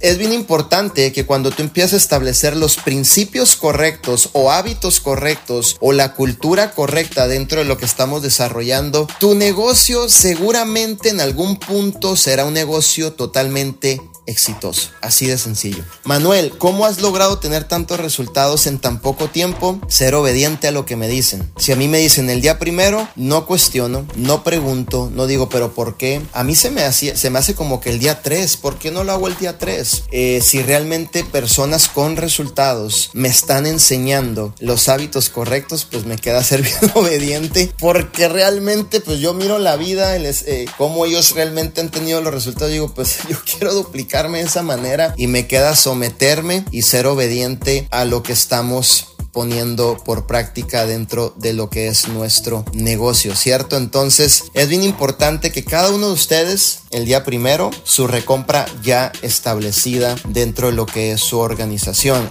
es bien importante que cuando tú empiezas a establecer los principios correctos o hábitos correctos o la cultura correcta dentro de lo que estamos desarrollando, tu negocio seguramente en algún punto será un negocio totalmente exitoso. Así de sencillo. Manuel, ¿cómo has logrado tener tantos resultados en tan poco tiempo? Ser obediente a lo que me dicen. Si a mí me dicen el día primero, no cuestiono, no pregunto, no digo, pero ¿por qué? A mí se me, se me hace como que el día 3, ¿por qué no lo hago el día 3? Eh, si realmente personas con resultados me están enseñando los hábitos correctos, pues me queda ser bien obediente, porque realmente pues yo miro la vida, eh, cómo ellos realmente han tenido los resultados, digo, pues yo quiero duplicar de esa manera y me queda someterme y ser obediente a lo que estamos poniendo por práctica dentro de lo que es nuestro negocio, ¿cierto? Entonces es bien importante que cada uno de ustedes el día primero su recompra ya establecida dentro de lo que es su organización.